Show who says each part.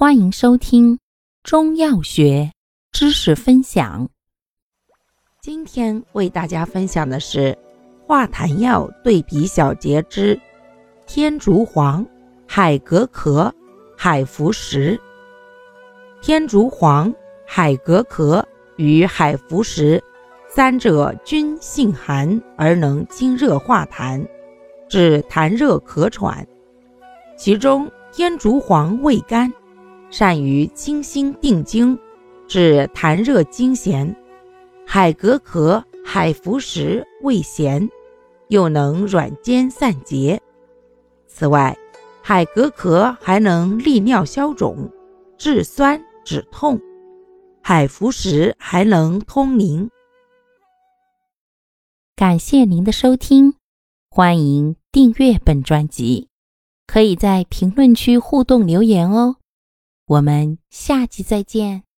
Speaker 1: 欢迎收听中药学知识分享。今天为大家分享的是化痰药对比小节之天竺黄、海蛤壳、海浮石。天竺黄、海蛤壳与海浮石三者均性寒而能清热化痰，治痰热咳喘。其中天竺黄味甘。善于清心定惊，治痰热惊痫；海蛤壳、海浮石味咸，又能软坚散结。此外，海蛤壳还能利尿消肿、治酸止痛；海浮石还能通淋。感谢您的收听，欢迎订阅本专辑，可以在评论区互动留言哦。我们下期再见。